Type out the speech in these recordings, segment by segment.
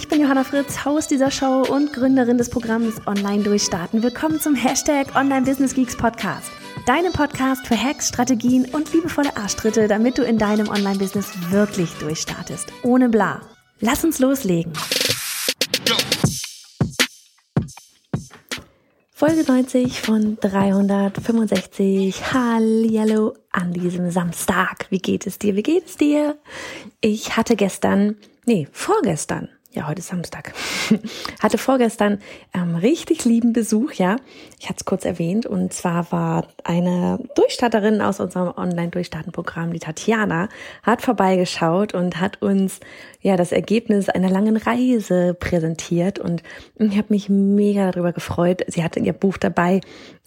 Ich bin Johanna Fritz, Haus dieser Show und Gründerin des Programms Online Durchstarten. Willkommen zum Hashtag Online Business Geeks Podcast. Deinem Podcast für Hacks, Strategien und liebevolle Arschtritte, damit du in deinem Online-Business wirklich durchstartest. Ohne bla. Lass uns loslegen. Folge 90 von 365. Hallihallo an diesem Samstag. Wie geht es dir? Wie geht es dir? Ich hatte gestern nee, vorgestern, ja, heute ist Samstag, hatte vorgestern ähm, richtig lieben Besuch, ja. Ich hatte es kurz erwähnt. Und zwar war eine Durchstarterin aus unserem Online-Durchstarten-Programm, die Tatjana, hat vorbeigeschaut und hat uns ja das Ergebnis einer langen Reise präsentiert. Und ich habe mich mega darüber gefreut. Sie hatte ihr Buch dabei.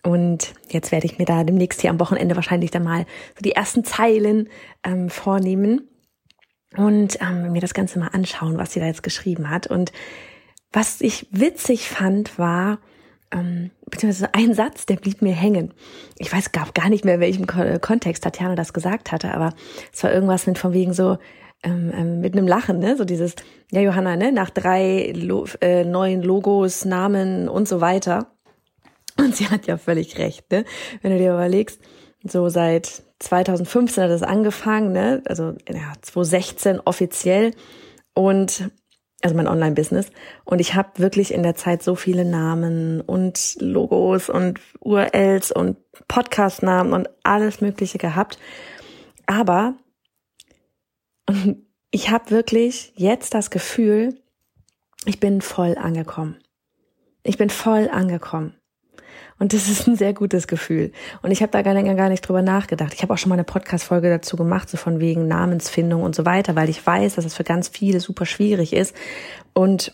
Und jetzt werde ich mir da demnächst hier am Wochenende wahrscheinlich dann mal so die ersten Zeilen ähm, vornehmen und ähm, mir das Ganze mal anschauen, was sie da jetzt geschrieben hat. Und was ich witzig fand, war, ähm, beziehungsweise ein Satz, der blieb mir hängen. Ich weiß gar, gar nicht mehr, in welchem Kontext Tatjana das gesagt hatte, aber es war irgendwas mit von wegen so, ähm, ähm, mit einem Lachen, ne? So dieses, ja Johanna, ne? Nach drei Lo äh, neuen Logos, Namen und so weiter. Und sie hat ja völlig recht, ne? Wenn du dir überlegst, so seit 2015 hat es angefangen, ne? also ja, 2016 offiziell und also mein Online-Business. Und ich habe wirklich in der Zeit so viele Namen und Logos und URLs und Podcast-Namen und alles Mögliche gehabt. Aber ich habe wirklich jetzt das Gefühl, ich bin voll angekommen. Ich bin voll angekommen. Und das ist ein sehr gutes Gefühl. Und ich habe da gar, länger gar nicht drüber nachgedacht. Ich habe auch schon mal eine Podcast-Folge dazu gemacht, so von wegen Namensfindung und so weiter, weil ich weiß, dass es für ganz viele super schwierig ist. Und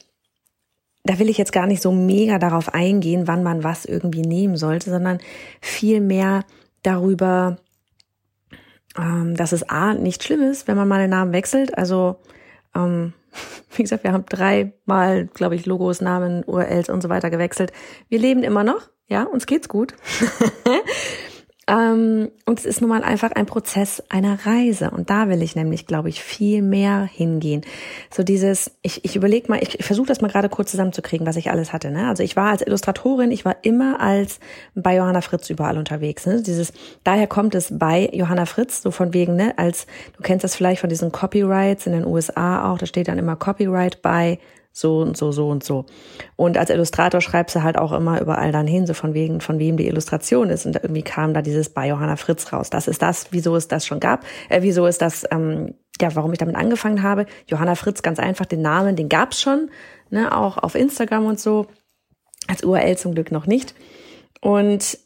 da will ich jetzt gar nicht so mega darauf eingehen, wann man was irgendwie nehmen sollte, sondern viel mehr darüber, ähm, dass es A, nicht schlimm ist, wenn man mal den Namen wechselt. Also, ähm, wie gesagt, wir haben dreimal, glaube ich, Logos, Namen, URLs und so weiter gewechselt. Wir leben immer noch. Ja, uns geht's gut. ähm, und es ist nun mal einfach ein Prozess einer Reise. Und da will ich nämlich, glaube ich, viel mehr hingehen. So dieses, ich, ich überlege mal, ich, ich versuche das mal gerade kurz zusammenzukriegen, was ich alles hatte. Ne? Also ich war als Illustratorin, ich war immer als bei Johanna Fritz überall unterwegs. Ne? Dieses, daher kommt es bei Johanna Fritz, so von wegen, ne, als, du kennst das vielleicht von diesen Copyrights in den USA auch, da steht dann immer Copyright bei so und so, so und so. Und als Illustrator schreibst du halt auch immer überall dann hin, so von wegen, von wem die Illustration ist. Und irgendwie kam da dieses bei Johanna Fritz raus. Das ist das, wieso es das schon gab, äh, wieso ist das, ähm, ja, warum ich damit angefangen habe. Johanna Fritz, ganz einfach, den Namen, den gab's schon, ne, auch auf Instagram und so. Als URL zum Glück noch nicht. Und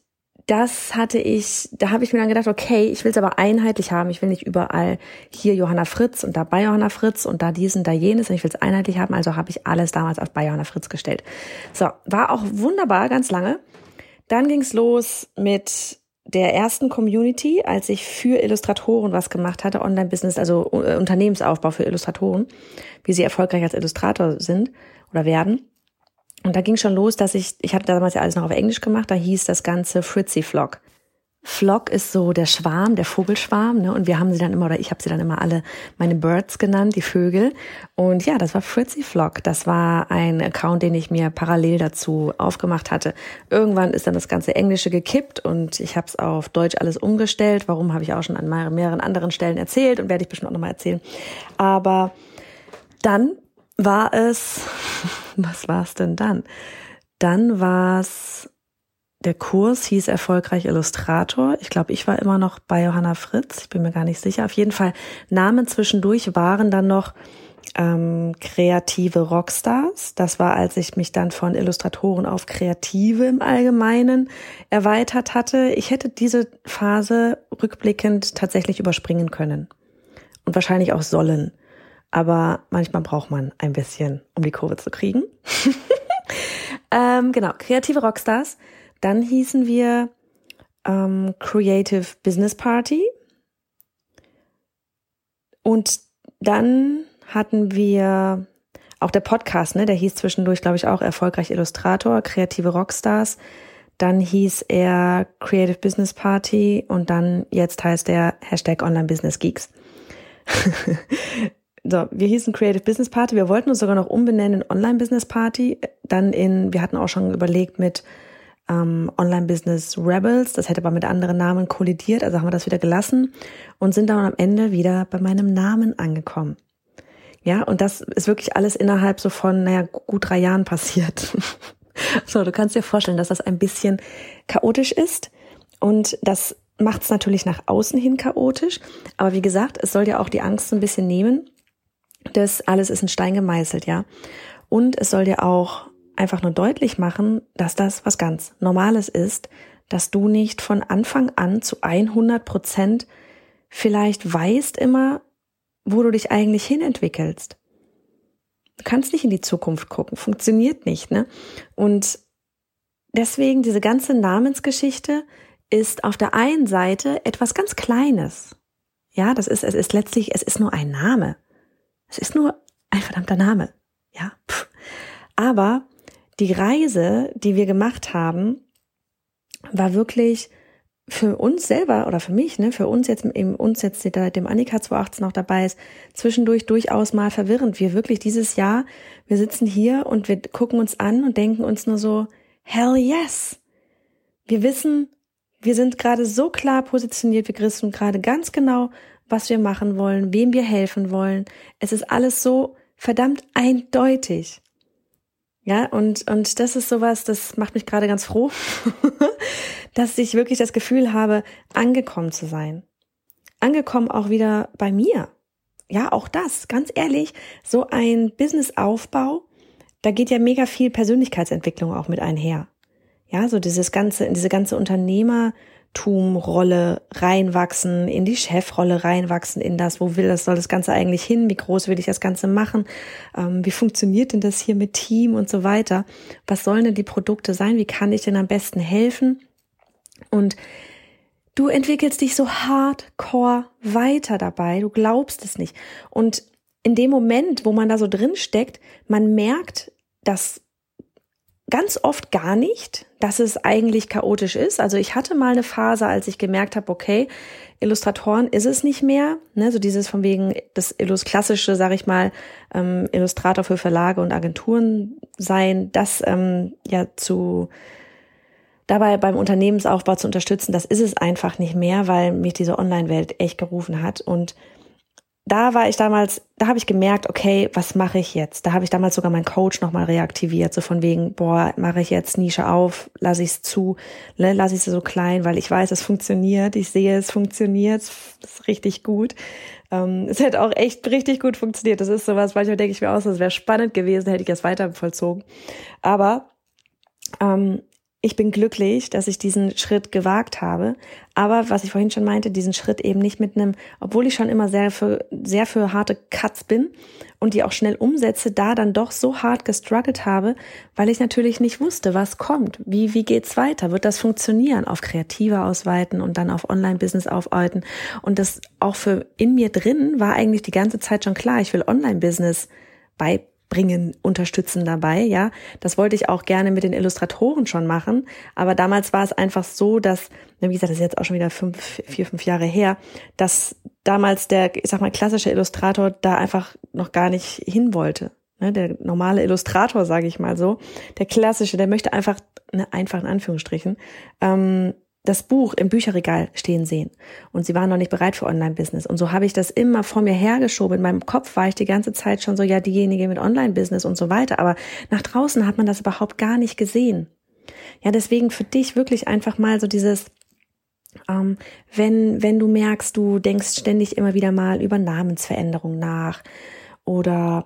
das hatte ich, da habe ich mir dann gedacht, okay, ich will es aber einheitlich haben. Ich will nicht überall hier Johanna Fritz und da bei Johanna Fritz und da diesen, da jenes. Ich will es einheitlich haben. Also habe ich alles damals auf bei Johanna Fritz gestellt. So, war auch wunderbar, ganz lange. Dann ging's los mit der ersten Community, als ich für Illustratoren was gemacht hatte, Online-Business, also äh, Unternehmensaufbau für Illustratoren, wie sie erfolgreich als Illustrator sind oder werden. Und da ging schon los, dass ich, ich hatte damals ja alles noch auf Englisch gemacht, da hieß das Ganze Fritzy Flock. Flock ist so der Schwarm, der Vogelschwarm, ne? Und wir haben sie dann immer, oder ich habe sie dann immer alle meine Birds genannt, die Vögel. Und ja, das war Fritzy Flock. Das war ein Account, den ich mir parallel dazu aufgemacht hatte. Irgendwann ist dann das ganze Englische gekippt und ich habe es auf Deutsch alles umgestellt. Warum habe ich auch schon an mehreren anderen Stellen erzählt und werde ich bestimmt auch nochmal erzählen. Aber dann war es, was war es denn dann? Dann war es, der Kurs hieß erfolgreich Illustrator. Ich glaube, ich war immer noch bei Johanna Fritz. Ich bin mir gar nicht sicher. Auf jeden Fall Namen zwischendurch waren dann noch ähm, kreative Rockstars. Das war, als ich mich dann von Illustratoren auf Kreative im Allgemeinen erweitert hatte. Ich hätte diese Phase rückblickend tatsächlich überspringen können und wahrscheinlich auch sollen aber manchmal braucht man ein bisschen, um die Kurve zu kriegen. ähm, genau, kreative Rockstars. Dann hießen wir ähm, Creative Business Party. Und dann hatten wir auch der Podcast, ne, der hieß zwischendurch, glaube ich, auch erfolgreich Illustrator, kreative Rockstars. Dann hieß er Creative Business Party und dann jetzt heißt er Hashtag Online Business Geeks. so, wir hießen Creative Business Party. Wir wollten uns sogar noch umbenennen in Online Business Party. Dann in, wir hatten auch schon überlegt mit ähm, Online Business Rebels. Das hätte aber mit anderen Namen kollidiert. Also haben wir das wieder gelassen und sind dann am Ende wieder bei meinem Namen angekommen. Ja, und das ist wirklich alles innerhalb so von, naja, gut drei Jahren passiert. so, du kannst dir vorstellen, dass das ein bisschen chaotisch ist und das macht es natürlich nach außen hin chaotisch. Aber wie gesagt, es soll ja auch die Angst ein bisschen nehmen, dass alles ist in Stein gemeißelt, ja. Und es soll dir auch einfach nur deutlich machen, dass das was ganz Normales ist, dass du nicht von Anfang an zu 100 Prozent vielleicht weißt immer, wo du dich eigentlich hinentwickelst. Du kannst nicht in die Zukunft gucken, funktioniert nicht, ne? Und deswegen diese ganze Namensgeschichte ist auf der einen Seite etwas ganz Kleines. Ja, das ist, es ist letztlich, es ist nur ein Name. Es ist nur ein verdammter Name. Ja, Pff. aber die Reise, die wir gemacht haben, war wirklich für uns selber oder für mich, ne, für uns jetzt, eben uns jetzt, dem Annika 2018 noch dabei ist, zwischendurch durchaus mal verwirrend. Wir wirklich dieses Jahr, wir sitzen hier und wir gucken uns an und denken uns nur so, hell yes! Wir wissen, wir sind gerade so klar positioniert, wir wissen gerade ganz genau, was wir machen wollen, wem wir helfen wollen. Es ist alles so verdammt eindeutig. Ja, und, und das ist sowas, das macht mich gerade ganz froh, dass ich wirklich das Gefühl habe, angekommen zu sein. Angekommen auch wieder bei mir. Ja, auch das, ganz ehrlich, so ein Businessaufbau, da geht ja mega viel Persönlichkeitsentwicklung auch mit einher. Ja, so dieses ganze, diese ganze Unternehmer, Tum-Rolle reinwachsen, in die Chefrolle reinwachsen, in das, wo will das, soll das Ganze eigentlich hin, wie groß will ich das Ganze machen, ähm, wie funktioniert denn das hier mit Team und so weiter, was sollen denn die Produkte sein, wie kann ich denn am besten helfen? Und du entwickelst dich so hardcore weiter dabei, du glaubst es nicht. Und in dem Moment, wo man da so drin steckt, man merkt, dass ganz oft gar nicht, dass es eigentlich chaotisch ist. Also ich hatte mal eine Phase, als ich gemerkt habe, okay, Illustratoren ist es nicht mehr, ne, so dieses von wegen das Illus klassische, sag ich mal, ähm, Illustrator für Verlage und Agenturen sein, das ähm, ja zu dabei beim Unternehmensaufbau zu unterstützen, das ist es einfach nicht mehr, weil mich diese Online-Welt echt gerufen hat und da war ich damals, da habe ich gemerkt, okay, was mache ich jetzt? Da habe ich damals sogar meinen Coach nochmal reaktiviert, so von wegen, boah, mache ich jetzt Nische auf, lasse ich es zu, ne, lasse ich es so klein, weil ich weiß, es funktioniert, ich sehe, es funktioniert, es ist richtig gut. Ähm, es hätte auch echt richtig gut funktioniert. Das ist sowas, manchmal denke ich mir aus, das wäre spannend gewesen, hätte ich es weiter vollzogen. Aber ähm, ich bin glücklich, dass ich diesen Schritt gewagt habe. Aber was ich vorhin schon meinte, diesen Schritt eben nicht mit einem, obwohl ich schon immer sehr für, sehr für harte Cuts bin und die auch schnell umsetze, da dann doch so hart gestruggelt habe, weil ich natürlich nicht wusste, was kommt. Wie, wie geht's weiter? Wird das funktionieren? Auf Kreative ausweiten und dann auf Online-Business aufweiten. Und das auch für in mir drin war eigentlich die ganze Zeit schon klar. Ich will Online-Business bei bringen, unterstützen dabei, ja. Das wollte ich auch gerne mit den Illustratoren schon machen, aber damals war es einfach so, dass, wie gesagt, das ist jetzt auch schon wieder fünf, vier, fünf Jahre her, dass damals der, ich sag mal, klassische Illustrator da einfach noch gar nicht hin wollte. Ne, der normale Illustrator, sage ich mal so, der klassische, der möchte einfach, ne, einfach in Anführungsstrichen, ähm, das Buch im Bücherregal stehen sehen. Und sie waren noch nicht bereit für Online-Business. Und so habe ich das immer vor mir hergeschoben. In meinem Kopf war ich die ganze Zeit schon so, ja, diejenige mit Online-Business und so weiter. Aber nach draußen hat man das überhaupt gar nicht gesehen. Ja, deswegen für dich wirklich einfach mal so dieses, ähm, wenn, wenn du merkst, du denkst ständig immer wieder mal über Namensveränderung nach oder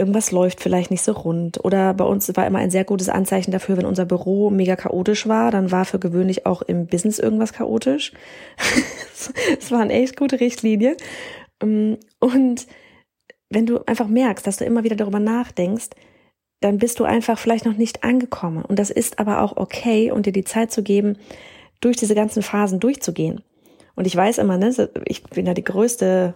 irgendwas läuft vielleicht nicht so rund. Oder bei uns war immer ein sehr gutes Anzeichen dafür, wenn unser Büro mega chaotisch war, dann war für gewöhnlich auch im Business irgendwas chaotisch. Es waren echt gute Richtlinien. Ähm, und wenn du einfach merkst, dass du immer wieder darüber nachdenkst, dann bist du einfach vielleicht noch nicht angekommen. Und das ist aber auch okay und dir die Zeit zu geben, durch diese ganzen Phasen durchzugehen. Und ich weiß immer, ne, ich bin da die größte,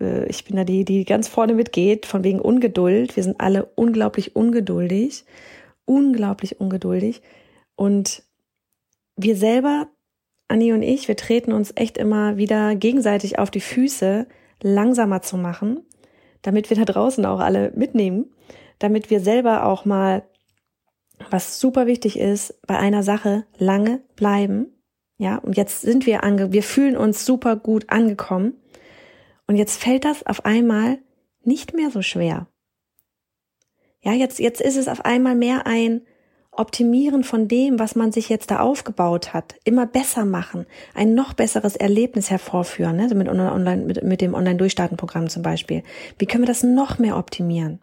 äh, ich bin da die, die ganz vorne mitgeht, von wegen Ungeduld. Wir sind alle unglaublich ungeduldig, unglaublich ungeduldig. Und wir selber, Anni und ich, wir treten uns echt immer wieder gegenseitig auf die Füße, langsamer zu machen, damit wir da draußen auch alle mitnehmen damit wir selber auch mal, was super wichtig ist, bei einer Sache lange bleiben. Ja, und jetzt sind wir ange, wir fühlen uns super gut angekommen. Und jetzt fällt das auf einmal nicht mehr so schwer. Ja, jetzt, jetzt ist es auf einmal mehr ein Optimieren von dem, was man sich jetzt da aufgebaut hat, immer besser machen, ein noch besseres Erlebnis hervorführen, ne? mit, online, mit, mit dem Online-Durchstarten-Programm zum Beispiel. Wie können wir das noch mehr optimieren?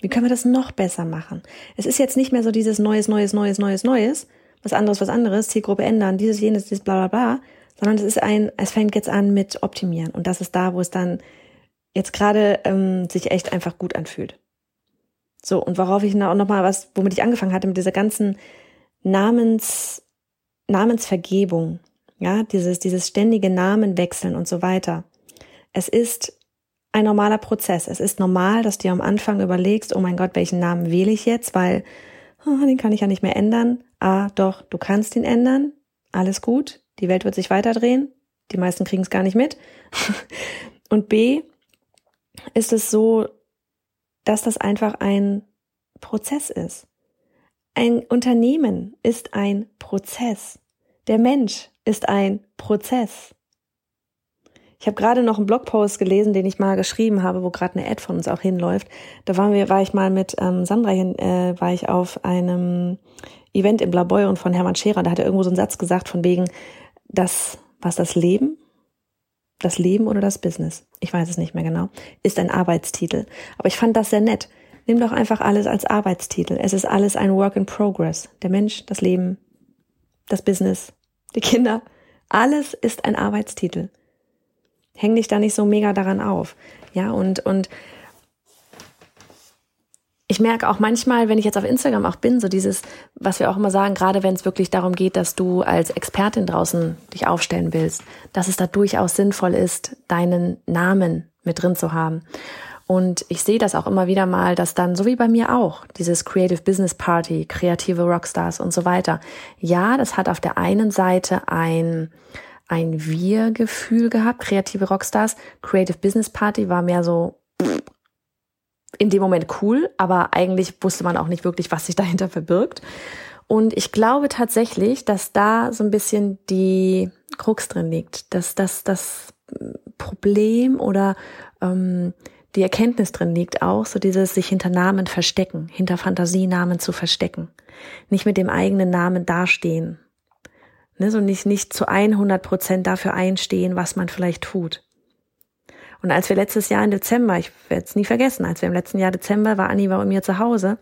Wie können wir das noch besser machen? Es ist jetzt nicht mehr so dieses Neues, Neues, Neues, Neues, Neues, was anderes, was anderes, Zielgruppe ändern, dieses, jenes, dieses, bla, bla, bla, sondern es ist ein, es fängt jetzt an mit Optimieren. Und das ist da, wo es dann jetzt gerade ähm, sich echt einfach gut anfühlt. So, und worauf ich noch mal was, womit ich angefangen hatte, mit dieser ganzen Namens, Namensvergebung, ja, dieses, dieses ständige Namenwechseln und so weiter. Es ist ein normaler Prozess. Es ist normal, dass du am Anfang überlegst, oh mein Gott, welchen Namen wähle ich jetzt, weil oh, den kann ich ja nicht mehr ändern. Ah, doch, du kannst ihn ändern. Alles gut. Die Welt wird sich weiterdrehen. Die meisten kriegen es gar nicht mit. Und B ist es so, dass das einfach ein Prozess ist. Ein Unternehmen ist ein Prozess. Der Mensch ist ein Prozess. Ich habe gerade noch einen Blogpost gelesen, den ich mal geschrieben habe, wo gerade eine Ad von uns auch hinläuft. Da waren wir, war ich mal mit ähm, Sandra hin, äh, war ich auf einem Event im Blaboy und von Hermann Scherer. Da hat er irgendwo so einen Satz gesagt von wegen, das, was das Leben, das Leben oder das Business, ich weiß es nicht mehr genau, ist ein Arbeitstitel. Aber ich fand das sehr nett. Nimm doch einfach alles als Arbeitstitel. Es ist alles ein Work in Progress. Der Mensch, das Leben, das Business, die Kinder, alles ist ein Arbeitstitel. Häng dich da nicht so mega daran auf. Ja, und, und ich merke auch manchmal, wenn ich jetzt auf Instagram auch bin, so dieses, was wir auch immer sagen, gerade wenn es wirklich darum geht, dass du als Expertin draußen dich aufstellen willst, dass es da durchaus sinnvoll ist, deinen Namen mit drin zu haben. Und ich sehe das auch immer wieder mal, dass dann, so wie bei mir auch, dieses Creative Business Party, kreative Rockstars und so weiter. Ja, das hat auf der einen Seite ein, ein Wir-Gefühl gehabt. Kreative Rockstars, Creative Business Party war mehr so in dem Moment cool, aber eigentlich wusste man auch nicht wirklich, was sich dahinter verbirgt. Und ich glaube tatsächlich, dass da so ein bisschen die Krux drin liegt, dass das das Problem oder ähm, die Erkenntnis drin liegt auch, so dieses sich hinter Namen verstecken, hinter Fantasienamen zu verstecken, nicht mit dem eigenen Namen dastehen, Ne, so nicht, nicht zu 100 Prozent dafür einstehen, was man vielleicht tut. Und als wir letztes Jahr im Dezember, ich werde es nie vergessen, als wir im letzten Jahr Dezember war, Anni war bei mir zu Hause.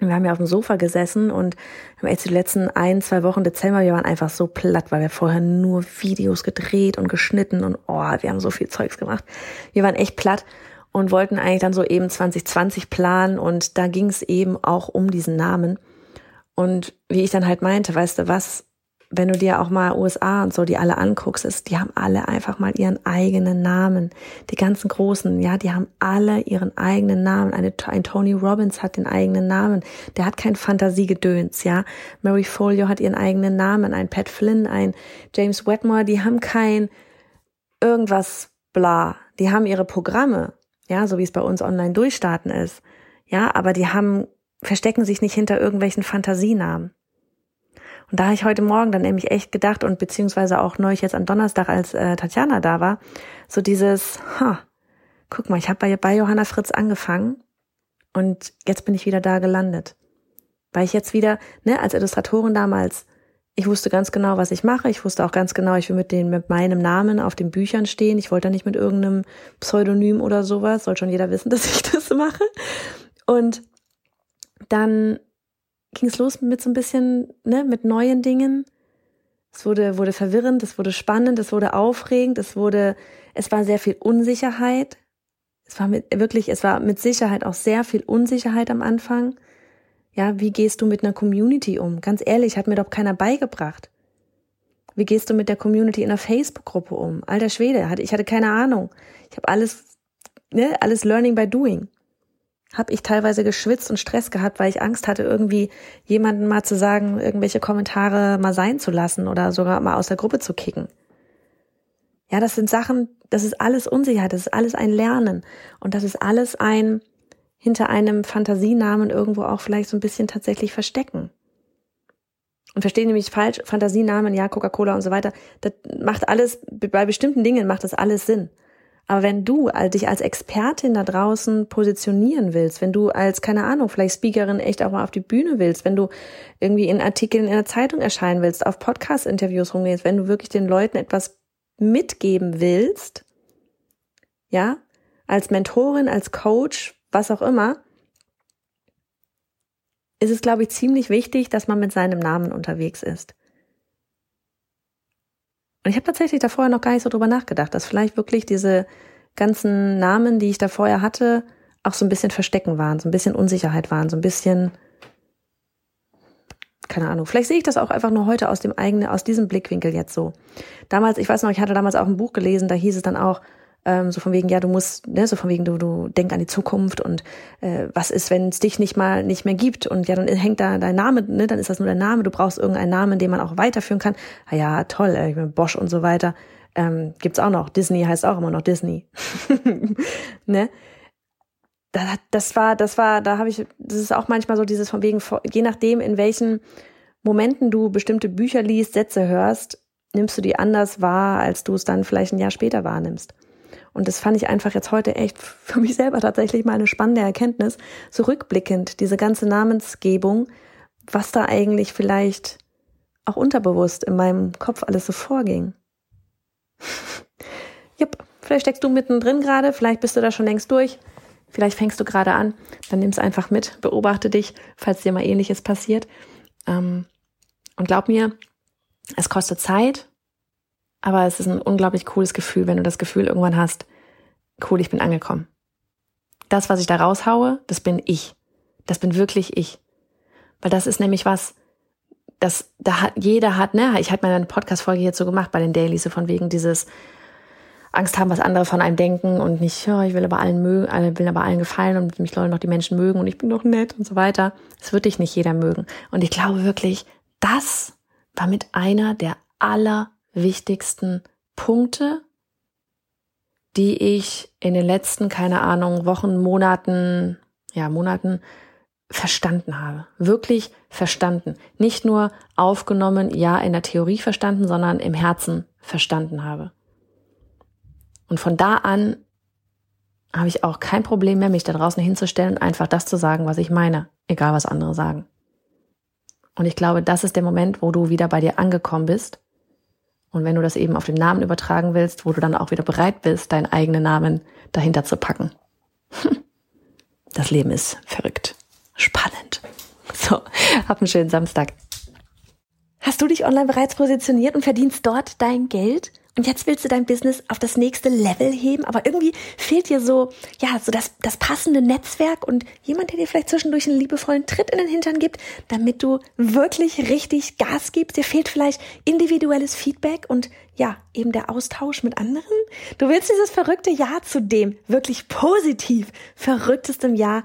Wir haben ja auf dem Sofa gesessen und haben jetzt die letzten ein, zwei Wochen Dezember, wir waren einfach so platt, weil wir vorher nur Videos gedreht und geschnitten und oh, wir haben so viel Zeugs gemacht. Wir waren echt platt und wollten eigentlich dann so eben 2020 planen und da ging es eben auch um diesen Namen. Und wie ich dann halt meinte, weißt du was, wenn du dir auch mal USA und so die alle anguckst, ist, die haben alle einfach mal ihren eigenen Namen. Die ganzen Großen, ja, die haben alle ihren eigenen Namen. Eine, ein Tony Robbins hat den eigenen Namen. Der hat kein Fantasiegedöns, ja. Mary Folio hat ihren eigenen Namen. Ein Pat Flynn, ein James Wetmore, die haben kein irgendwas bla. Die haben ihre Programme, ja, so wie es bei uns online durchstarten ist. Ja, aber die haben, verstecken sich nicht hinter irgendwelchen Fantasienamen. Und da habe ich heute Morgen dann nämlich echt gedacht und beziehungsweise auch neulich jetzt am Donnerstag, als äh, Tatjana da war, so dieses, ha, guck mal, ich habe bei, bei Johanna Fritz angefangen und jetzt bin ich wieder da gelandet. Weil ich jetzt wieder, ne, als Illustratorin damals, ich wusste ganz genau, was ich mache. Ich wusste auch ganz genau, ich will mit den, mit meinem Namen auf den Büchern stehen. Ich wollte da nicht mit irgendeinem Pseudonym oder sowas. Soll schon jeder wissen, dass ich das mache. Und dann ging es los mit so ein bisschen, ne, mit neuen Dingen. Es wurde, wurde verwirrend, es wurde spannend, es wurde aufregend, es wurde, es war sehr viel Unsicherheit. Es war mit, wirklich, es war mit Sicherheit auch sehr viel Unsicherheit am Anfang. Ja, wie gehst du mit einer Community um? Ganz ehrlich, hat mir doch keiner beigebracht. Wie gehst du mit der Community in einer Facebook-Gruppe um? Alter Schwede, ich hatte keine Ahnung. Ich habe alles, ne, alles Learning by Doing. Hab ich teilweise geschwitzt und Stress gehabt, weil ich Angst hatte, irgendwie jemanden mal zu sagen, irgendwelche Kommentare mal sein zu lassen oder sogar mal aus der Gruppe zu kicken. Ja, das sind Sachen, das ist alles Unsicherheit, das ist alles ein Lernen und das ist alles ein hinter einem Fantasienamen irgendwo auch vielleicht so ein bisschen tatsächlich verstecken. Und verstehen nämlich falsch, Fantasienamen, ja, Coca-Cola und so weiter, das macht alles, bei bestimmten Dingen macht das alles Sinn. Aber wenn du dich als Expertin da draußen positionieren willst, wenn du als, keine Ahnung, vielleicht Speakerin echt auch mal auf die Bühne willst, wenn du irgendwie in Artikeln in der Zeitung erscheinen willst, auf Podcast-Interviews rumgehst, wenn du wirklich den Leuten etwas mitgeben willst, ja, als Mentorin, als Coach, was auch immer, ist es, glaube ich, ziemlich wichtig, dass man mit seinem Namen unterwegs ist. Und ich habe tatsächlich da vorher noch gar nicht so drüber nachgedacht, dass vielleicht wirklich diese ganzen Namen, die ich da vorher hatte, auch so ein bisschen Verstecken waren, so ein bisschen Unsicherheit waren, so ein bisschen, keine Ahnung. Vielleicht sehe ich das auch einfach nur heute aus dem eigenen, aus diesem Blickwinkel jetzt so. Damals, ich weiß noch, ich hatte damals auch ein Buch gelesen, da hieß es dann auch, ähm, so von wegen, ja, du musst, ne, so von wegen, du, du denk an die Zukunft und äh, was ist, wenn es dich nicht mal nicht mehr gibt und ja, dann hängt da dein Name, ne, dann ist das nur dein Name, du brauchst irgendeinen Namen, den man auch weiterführen kann. Ah ja, toll, äh, ich bin Bosch und so weiter. Ähm, gibt's auch noch. Disney heißt auch immer noch Disney. ne? Das, das war, das war, da habe ich, das ist auch manchmal so dieses von wegen, je nachdem, in welchen Momenten du bestimmte Bücher liest, Sätze hörst, nimmst du die anders wahr, als du es dann vielleicht ein Jahr später wahrnimmst. Und das fand ich einfach jetzt heute echt für mich selber tatsächlich mal eine spannende Erkenntnis, so rückblickend, diese ganze Namensgebung, was da eigentlich vielleicht auch unterbewusst in meinem Kopf alles so vorging. Jupp, vielleicht steckst du mittendrin gerade, vielleicht bist du da schon längst durch, vielleicht fängst du gerade an, dann nimm es einfach mit, beobachte dich, falls dir mal ähnliches passiert. Ähm, und glaub mir, es kostet Zeit, aber es ist ein unglaublich cooles Gefühl, wenn du das Gefühl irgendwann hast, cool, ich bin angekommen. Das, was ich da raushaue, das bin ich. Das bin wirklich ich. Weil das ist nämlich was, das, da hat, jeder hat, ne, ich hatte meine Podcast-Folge so gemacht bei den Dailies, so von wegen dieses Angst haben, was andere von einem denken und nicht, ja, ich will aber allen mögen, will aber allen gefallen und mich sollen noch die Menschen mögen und ich bin doch nett und so weiter. Es wird dich nicht jeder mögen. Und ich glaube wirklich, das war mit einer der aller wichtigsten Punkte, die ich in den letzten, keine Ahnung, Wochen, Monaten, ja, Monaten verstanden habe. Wirklich verstanden. Nicht nur aufgenommen, ja, in der Theorie verstanden, sondern im Herzen verstanden habe. Und von da an habe ich auch kein Problem mehr, mich da draußen hinzustellen einfach das zu sagen, was ich meine, egal was andere sagen. Und ich glaube, das ist der Moment, wo du wieder bei dir angekommen bist und wenn du das eben auf den Namen übertragen willst, wo du dann auch wieder bereit bist, deinen eigenen Namen dahinter zu packen. Das Leben ist verrückt. Spannend. So, hab einen schönen Samstag. Hast du dich online bereits positioniert und verdienst dort dein Geld? Und jetzt willst du dein Business auf das nächste Level heben, aber irgendwie fehlt dir so, ja, so das, das passende Netzwerk und jemand, der dir vielleicht zwischendurch einen liebevollen Tritt in den Hintern gibt, damit du wirklich richtig Gas gibst. Dir fehlt vielleicht individuelles Feedback und ja, eben der Austausch mit anderen. Du willst dieses verrückte Jahr zu dem wirklich positiv verrücktestem Jahr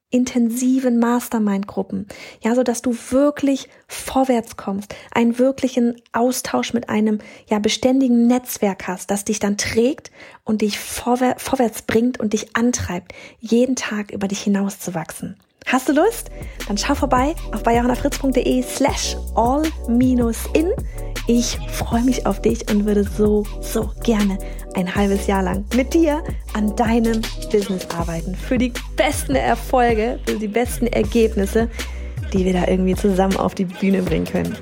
intensiven Mastermind-Gruppen, ja, so dass du wirklich vorwärts kommst, einen wirklichen Austausch mit einem ja beständigen Netzwerk hast, das dich dann trägt und dich vorwär vorwärts bringt und dich antreibt, jeden Tag über dich hinauszuwachsen. Hast du Lust? Dann schau vorbei auf bayerhannafritz.de slash all-in. Ich freue mich auf dich und würde so, so gerne ein halbes Jahr lang mit dir an deinem Business arbeiten. Für die besten Erfolge, für die besten Ergebnisse, die wir da irgendwie zusammen auf die Bühne bringen können.